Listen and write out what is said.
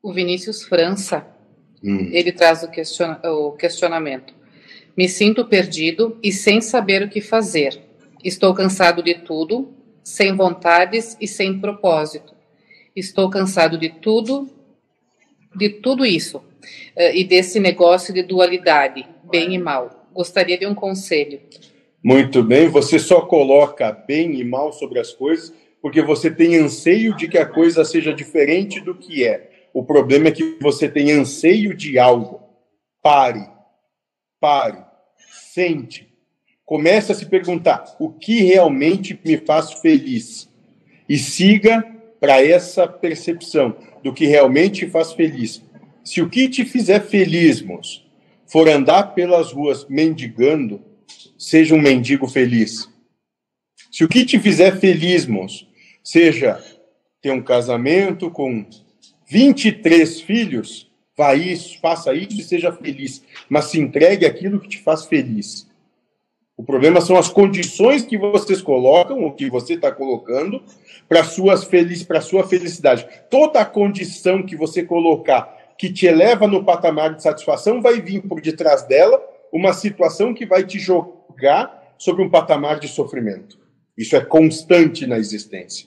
O Vinícius França, hum. ele traz o, questiona o questionamento. Me sinto perdido e sem saber o que fazer. Estou cansado de tudo, sem vontades e sem propósito. Estou cansado de tudo, de tudo isso uh, e desse negócio de dualidade, bem e mal. Gostaria de um conselho. Muito bem, você só coloca bem e mal sobre as coisas porque você tem anseio de que a coisa seja diferente do que é. O problema é que você tem anseio de algo. Pare, pare, sente, comece a se perguntar o que realmente me faz feliz e siga para essa percepção do que realmente faz feliz. Se o que te fizer feliz, moço, for andar pelas ruas mendigando, seja um mendigo feliz. Se o que te fizer feliz, moço, seja ter um casamento com 23 filhos, vá isso, faça isso e seja feliz, mas se entregue aquilo que te faz feliz. O problema são as condições que vocês colocam, o que você está colocando, para feliz, para sua felicidade. Toda a condição que você colocar que te eleva no patamar de satisfação vai vir por detrás dela uma situação que vai te jogar sobre um patamar de sofrimento. Isso é constante na existência.